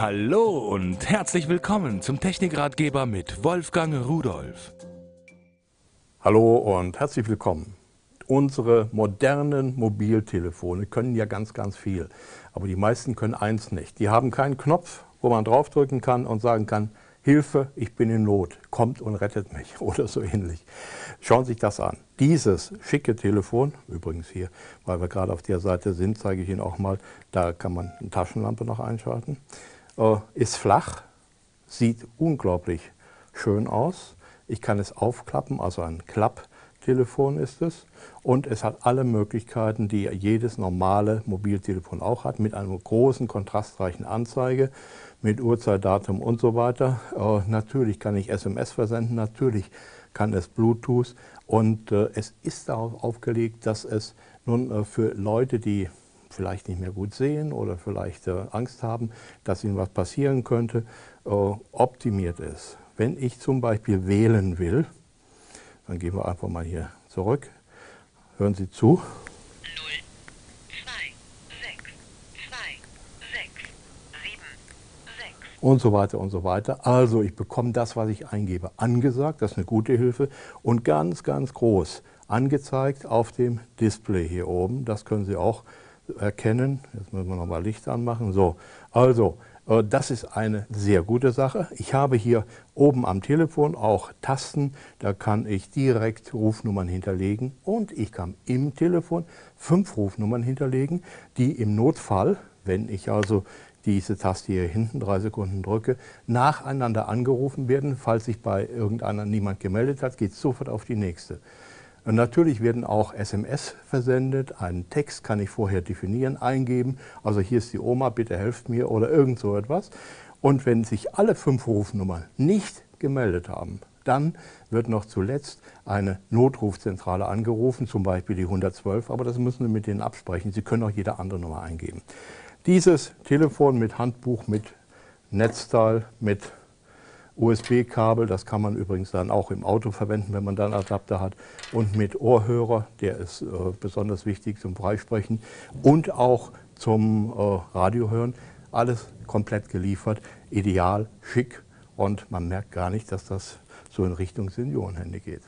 Hallo und herzlich willkommen zum Technikratgeber mit Wolfgang Rudolf. Hallo und herzlich willkommen. Unsere modernen Mobiltelefone können ja ganz, ganz viel. Aber die meisten können eins nicht. Die haben keinen Knopf, wo man draufdrücken kann und sagen kann, Hilfe, ich bin in Not, kommt und rettet mich oder so ähnlich. Schauen Sie sich das an. Dieses schicke Telefon, übrigens hier, weil wir gerade auf der Seite sind, zeige ich Ihnen auch mal, da kann man eine Taschenlampe noch einschalten. Äh, ist flach, sieht unglaublich schön aus. Ich kann es aufklappen, also ein Klapptelefon ist es. Und es hat alle Möglichkeiten, die jedes normale Mobiltelefon auch hat, mit einer großen kontrastreichen Anzeige, mit Uhrzeit, Datum und so weiter. Äh, natürlich kann ich SMS versenden, natürlich kann es Bluetooth und äh, es ist darauf aufgelegt, dass es nun äh, für Leute, die vielleicht nicht mehr gut sehen oder vielleicht äh, Angst haben, dass ihnen was passieren könnte, äh, optimiert ist. Wenn ich zum Beispiel wählen will, dann gehen wir einfach mal hier zurück, hören Sie zu. 0, 2, 6, 2, 6, 7, 6. Und so weiter und so weiter. Also ich bekomme das, was ich eingebe, angesagt. Das ist eine gute Hilfe. Und ganz, ganz groß angezeigt auf dem Display hier oben. Das können Sie auch erkennen. Jetzt müssen wir nochmal Licht anmachen. So, also äh, das ist eine sehr gute Sache. Ich habe hier oben am Telefon auch Tasten, da kann ich direkt Rufnummern hinterlegen und ich kann im Telefon fünf Rufnummern hinterlegen, die im Notfall, wenn ich also diese Taste hier hinten drei Sekunden drücke, nacheinander angerufen werden. Falls sich bei irgendeiner niemand gemeldet hat, geht es sofort auf die nächste. Und natürlich werden auch SMS versendet. Einen Text kann ich vorher definieren, eingeben. Also hier ist die Oma, bitte helft mir oder irgend so etwas. Und wenn sich alle fünf Rufnummern nicht gemeldet haben, dann wird noch zuletzt eine Notrufzentrale angerufen, zum Beispiel die 112, aber das müssen Sie mit denen absprechen. Sie können auch jede andere Nummer eingeben. Dieses Telefon mit Handbuch, mit Netzteil, mit USB-Kabel, das kann man übrigens dann auch im Auto verwenden, wenn man dann Adapter hat. Und mit Ohrhörer, der ist äh, besonders wichtig zum Freisprechen und auch zum äh, Radiohören. Alles komplett geliefert, ideal, schick und man merkt gar nicht, dass das so in Richtung Seniorenhände geht.